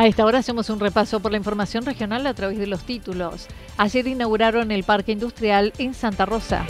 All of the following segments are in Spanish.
A esta hora hacemos un repaso por la información regional a través de los títulos. Ayer inauguraron el Parque Industrial en Santa Rosa.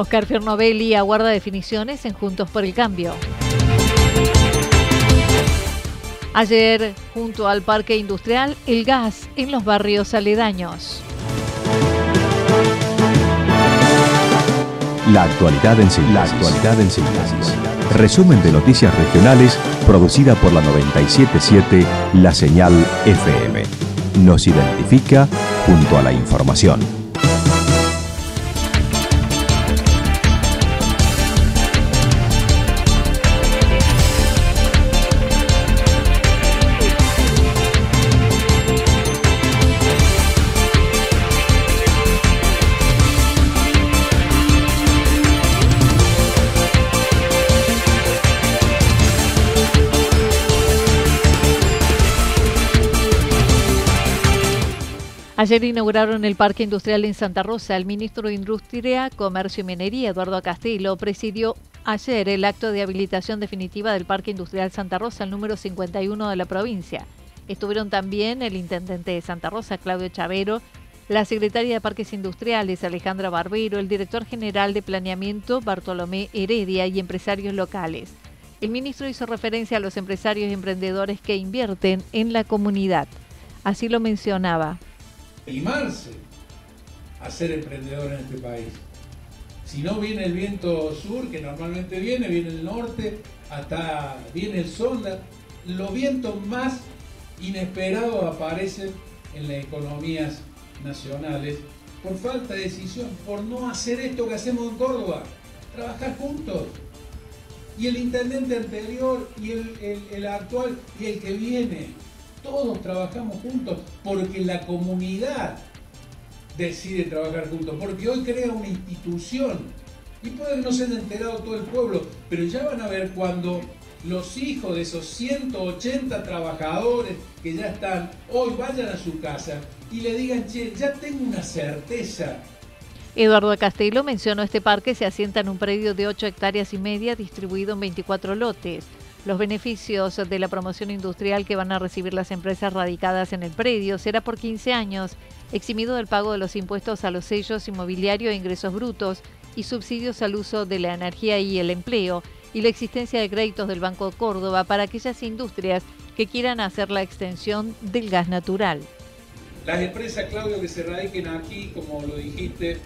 Oscar Fiernovelli aguarda definiciones en Juntos por el Cambio. Ayer, junto al Parque Industrial, el gas en los barrios aledaños. La actualidad en síntesis. La actualidad en síntesis. Resumen de noticias regionales producida por la 977 La Señal FM. Nos identifica junto a la información. Ayer inauguraron el Parque Industrial en Santa Rosa. El ministro de Industria, Comercio y Minería, Eduardo Castillo, presidió ayer el acto de habilitación definitiva del Parque Industrial Santa Rosa, el número 51 de la provincia. Estuvieron también el intendente de Santa Rosa, Claudio Chavero, la secretaria de Parques Industriales, Alejandra Barbero, el director general de Planeamiento, Bartolomé Heredia, y empresarios locales. El ministro hizo referencia a los empresarios y emprendedores que invierten en la comunidad. Así lo mencionaba animarse a ser emprendedor en este país. Si no viene el viento sur, que normalmente viene, viene el norte, hasta viene el sol, los vientos más inesperados aparecen en las economías nacionales por falta de decisión, por no hacer esto que hacemos en Córdoba, trabajar juntos. Y el intendente anterior y el, el actual y el que viene, todos trabajamos juntos porque la comunidad decide trabajar juntos, porque hoy crea una institución y puede que no se haya enterado todo el pueblo, pero ya van a ver cuando los hijos de esos 180 trabajadores que ya están, hoy vayan a su casa y le digan, che, ya tengo una certeza. Eduardo Castelo mencionó este parque se asienta en un predio de 8 hectáreas y media distribuido en 24 lotes. Los beneficios de la promoción industrial que van a recibir las empresas radicadas en el predio será por 15 años, eximido del pago de los impuestos a los sellos inmobiliarios e ingresos brutos y subsidios al uso de la energía y el empleo, y la existencia de créditos del Banco de Córdoba para aquellas industrias que quieran hacer la extensión del gas natural. Las empresas, Claudio, que se radiquen aquí, como lo dijiste,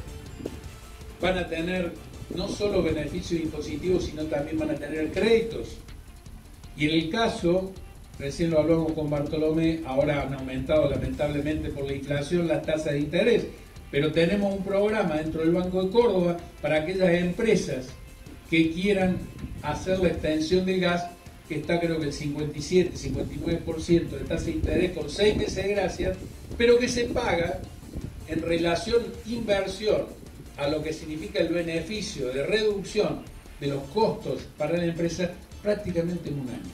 van a tener no solo beneficios impositivos, sino también van a tener créditos. Y en el caso, recién lo hablamos con Bartolomé, ahora han aumentado lamentablemente por la inflación las tasas de interés, pero tenemos un programa dentro del Banco de Córdoba para aquellas empresas que quieran hacer la extensión del gas, que está creo que el 57, 59% de tasa de interés con 6 meses de gracia, pero que se paga en relación inversión a lo que significa el beneficio de reducción de los costos para la empresa prácticamente en un año.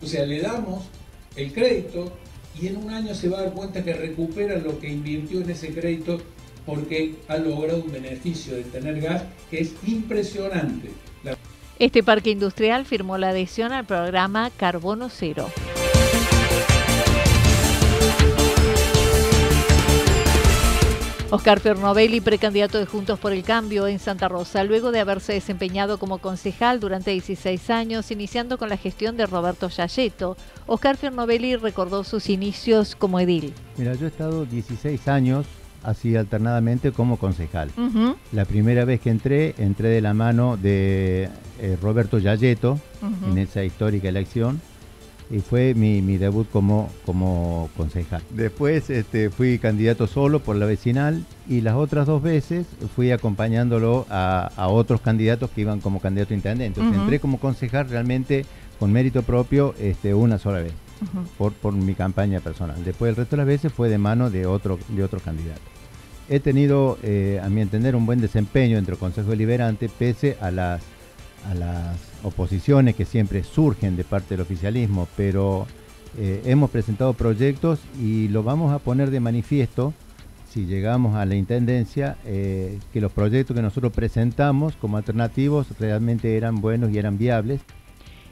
O sea, le damos el crédito y en un año se va a dar cuenta que recupera lo que invirtió en ese crédito porque ha logrado un beneficio de tener gas que es impresionante. Este parque industrial firmó la adhesión al programa Carbono Cero. Oscar Fernovelli, precandidato de Juntos por el Cambio en Santa Rosa, luego de haberse desempeñado como concejal durante 16 años, iniciando con la gestión de Roberto Yayeto, Oscar Fernovelli recordó sus inicios como edil. Mira, yo he estado 16 años así alternadamente como concejal. La primera vez que entré, entré de la mano de eh, Roberto Yayeto en esa histórica elección y fue mi, debut como, como concejal. Después este, fui candidato solo por la vecinal y las otras dos veces fui acompañándolo a, otros candidatos que iban como candidato a intendente. Entonces entré como concejal realmente con mérito propio este, una sola vez. por, por mi campaña personal. Después el resto de las veces fue de mano de otro, de otro candidato. He tenido, eh, a mi entender, un buen desempeño entre el Consejo Deliberante, pese a las a las oposiciones que siempre surgen de parte del oficialismo, pero eh, hemos presentado proyectos y lo vamos a poner de manifiesto si llegamos a la Intendencia, eh, que los proyectos que nosotros presentamos como alternativos realmente eran buenos y eran viables.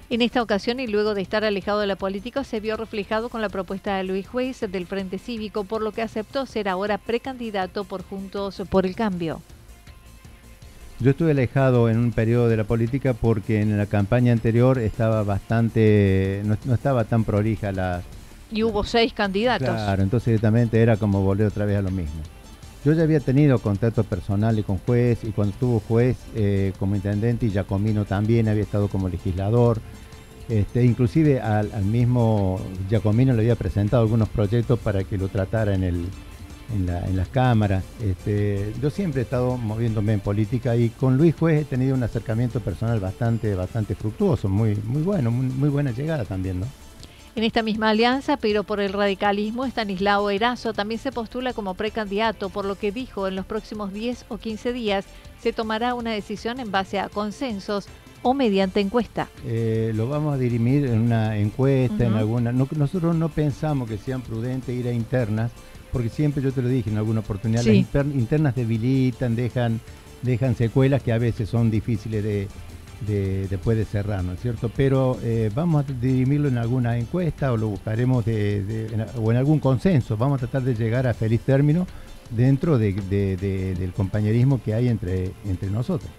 En esta ocasión y luego de estar alejado de la política, se vio reflejado con la propuesta de Luis Juez del Frente Cívico, por lo que aceptó ser ahora precandidato por Juntos por el Cambio. Yo estuve alejado en un periodo de la política porque en la campaña anterior estaba bastante, no, estaba tan prolija la... Y hubo seis candidatos. Claro, entonces directamente era como volver otra vez a lo mismo. Yo ya había tenido contacto personal con juez y cuando estuvo juez eh, como intendente y Giacomino también había estado como legislador. Este, inclusive al, al mismo Giacomino le había presentado algunos proyectos para que lo tratara en el, en, las cámaras. Este, yo siempre he estado moviéndome en política y con Luis Juez he tenido un acercamiento personal bastante, bastante fructuoso, muy, muy bueno, muy, buena llegada también, ¿no? En esta misma alianza, pero por el radicalismo, Estanislao Erazo también se postula como precandidato, por lo que dijo en los próximos 10 o 15 días se tomará una decisión en base a consensos o mediante encuesta. Eh, lo vamos a dirimir en una encuesta, en alguna. nosotros no pensamos que sean prudentes ir a internas, porque siempre yo te lo dije en alguna oportunidad, las internas debilitan, dejan, dejan secuelas que a veces son difíciles de, de después de cerrar, ¿no es cierto? Pero eh, vamos a dirimirlo en alguna encuesta o lo buscaremos de, o en algún consenso, vamos a tratar de llegar a feliz término dentro del compañerismo que hay entre, entre nosotros.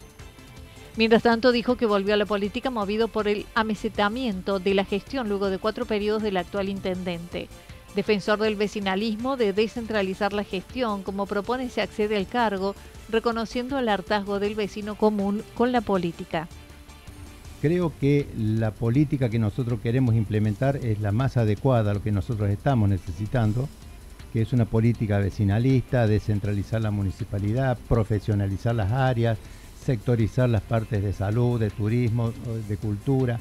Mientras tanto, dijo que volvió a la política movido por el amesetamiento de la gestión luego de cuatro periodos del actual intendente. Defensor del vecinalismo de descentralizar la gestión, como propone se accede al cargo, reconociendo el hartazgo del vecino común con la política. Creo que la política que nosotros queremos implementar es la más adecuada a lo que nosotros estamos necesitando, que es una política vecinalista, descentralizar la municipalidad, profesionalizar las áreas, sectorizar las partes de salud, de turismo, de cultura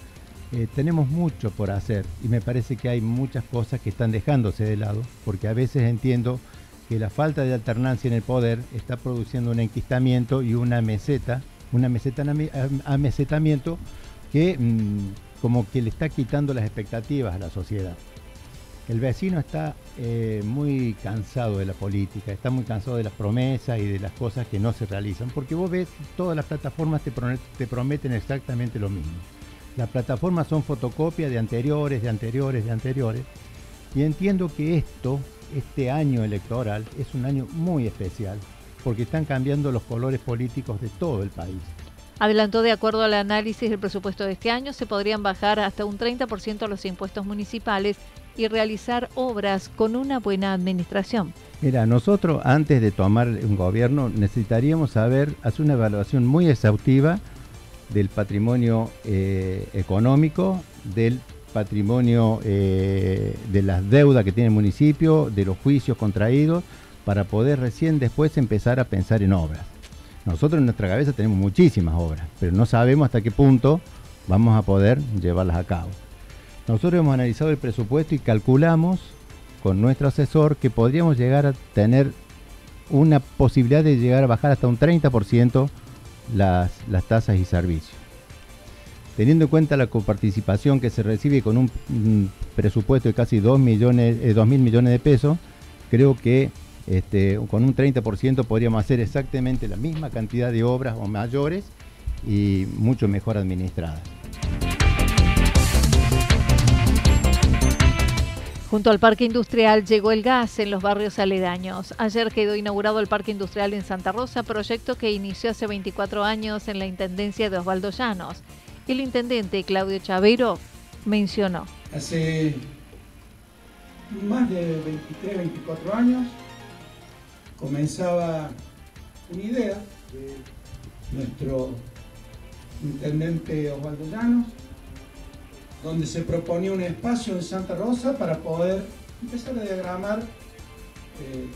eh, tenemos mucho por hacer y me parece que hay muchas cosas que están dejándose de lado, porque a veces entiendo que la falta de alternancia en el poder está produciendo un enquistamiento y una meseta, una meseta, amesetamiento que mm, como que le está quitando las expectativas a la sociedad. El vecino está eh, muy cansado de la política, está muy cansado de las promesas y de las cosas que no se realizan, porque vos ves, todas las plataformas te prometen exactamente lo mismo las plataformas son fotocopias de anteriores, de anteriores, de anteriores. Y entiendo que esto, este año electoral, es un año muy especial, porque están cambiando los colores políticos de todo el país. Adelantó, de acuerdo al análisis del presupuesto de este año, se podrían bajar hasta un 30% los impuestos municipales y realizar obras con una buena administración. Mira, nosotros antes de tomar un gobierno necesitaríamos saber, hacer una evaluación muy exhaustiva del patrimonio eh, económico, del patrimonio eh, de las deudas que tiene el municipio, de los juicios contraídos, para poder recién después empezar a pensar en obras. Nosotros en nuestra cabeza tenemos muchísimas obras, pero no sabemos hasta qué punto vamos a poder llevarlas a cabo. Nosotros hemos analizado el presupuesto y calculamos con nuestro asesor que podríamos llegar a tener una posibilidad de llegar a bajar hasta un 30% las, tasas y servicios. Teniendo en cuenta la coparticipación que se recibe con un, presupuesto de casi 2 millones, eh, mil millones de pesos, creo que este, con un 30% podríamos hacer exactamente la misma cantidad de obras o mayores y mucho mejor administradas. Junto al parque industrial llegó el gas en los barrios aledaños. Ayer quedó inaugurado el parque industrial en Santa Rosa, proyecto que inició hace 24 años en la intendencia de Osvaldo Llanos. El intendente Claudio Chavero mencionó. Hace más de 23, 24 años comenzaba una idea de nuestro intendente Osvaldo Llanos donde se proponía un espacio en Santa Rosa para poder empezar a diagramar eh,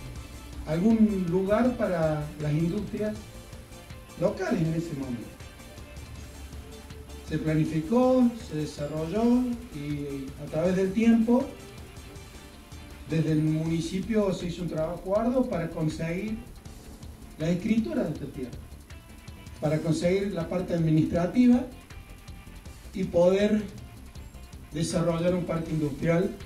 algún lugar para las industrias locales en ese momento. Se planificó, se desarrolló y a través del tiempo, desde el municipio se hizo un trabajo arduo para conseguir la escritura de esta tierra, para conseguir la parte administrativa y poder desarrollar un parque industrial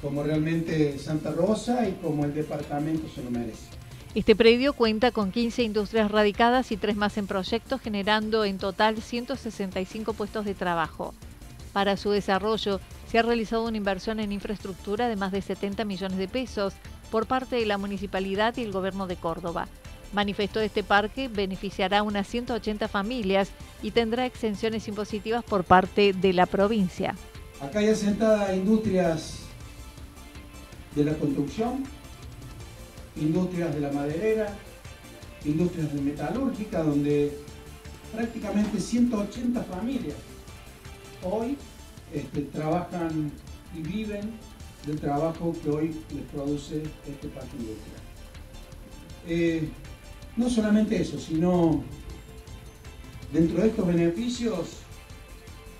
como realmente Santa Rosa y como el departamento se lo merece. Este predio cuenta con 15 industrias radicadas y tres más en proyecto, generando en total 165 puestos de trabajo. Para su desarrollo se ha realizado una inversión en infraestructura de más de 70 millones de pesos por parte de la municipalidad y el gobierno de Córdoba. Manifestó este parque beneficiará a unas 180 familias y tendrá exenciones impositivas por parte de la provincia. Acá hay asentadas industrias de la construcción, industrias de la maderera, industrias de metalúrgica, donde prácticamente 180 familias hoy este, trabajan y viven del trabajo que hoy les produce este parque industrial. Eh, no solamente eso, sino dentro de estos beneficios,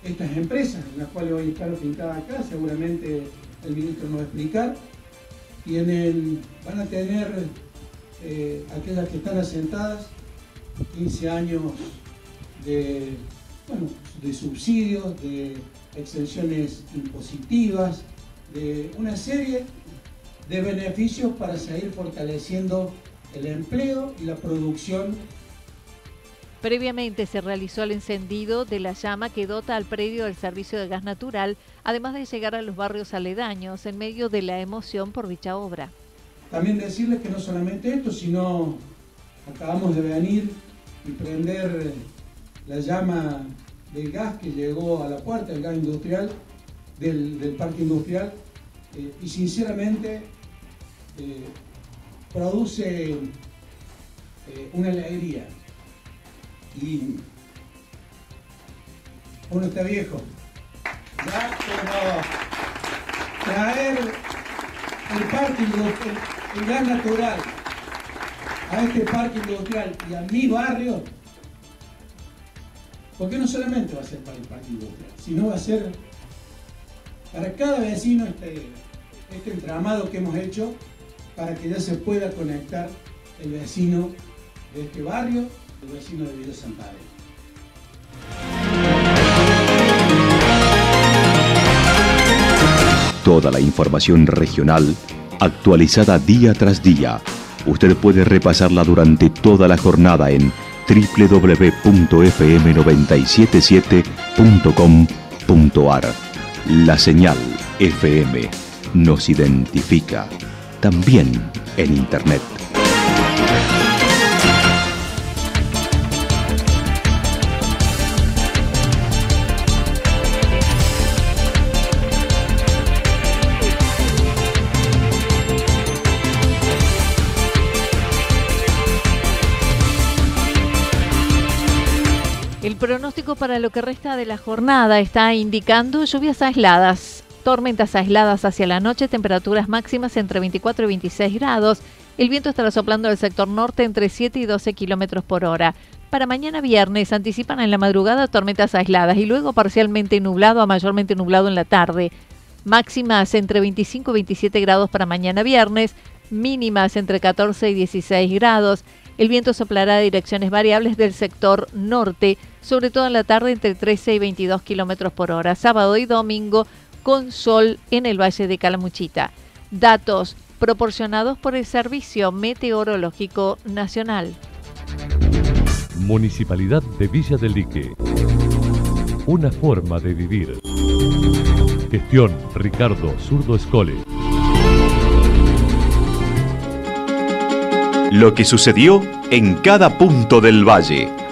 estas empresas, en las cuales hoy están pintadas acá, seguramente el ministro nos va a explicar, tienen, van a tener eh, aquellas que están asentadas 15 años de, de subsidios, de exenciones impositivas, de una serie de beneficios para seguir fortaleciendo el empleo y la producción. Previamente se realizó el encendido de la llama que dota al predio del servicio de gas natural, además de llegar a los barrios aledaños en medio de la emoción por dicha obra. También decirles que no solamente esto, sino acabamos de venir y prender la llama del gas que llegó a la puerta, el gas industrial, del, parque industrial, eh, y sinceramente eh, produce eh, una alegría. Y uno está viejo. Ya, pero traer el parque industrial, el gas natural a este parque industrial y a mi barrio, porque no solamente va a ser para el parque industrial, sino va a ser para cada vecino este, este entramado que hemos hecho para que ya se pueda conectar el vecino de este barrio, el vecino de Villa Toda la información regional actualizada día tras día. Usted puede repasarla durante toda la jornada en www.fm977.com.ar. La señal FM nos identifica también en Internet. El pronóstico para lo que resta de la jornada está indicando lluvias aisladas tormentas aisladas hacia la noche, temperaturas máximas entre 24 y 26 grados. El viento estará soplando del sector norte entre 7 y 12 kilómetros por hora. Para mañana viernes anticipan en la madrugada tormentas aisladas y luego parcialmente nublado a mayormente nublado en la tarde. Máximas entre 25 y 27 grados para mañana viernes, mínimas entre 14 y 16 grados. El viento soplará de direcciones variables del sector norte, sobre todo en la tarde entre 13 y 22 kilómetros por hora. Sábado y domingo con sol en el Valle de Calamuchita. Datos proporcionados por el Servicio Meteorológico Nacional. Municipalidad de Villa del Lique. Una forma de vivir. Gestión Ricardo Zurdo Escole. Lo que sucedió en cada punto del valle.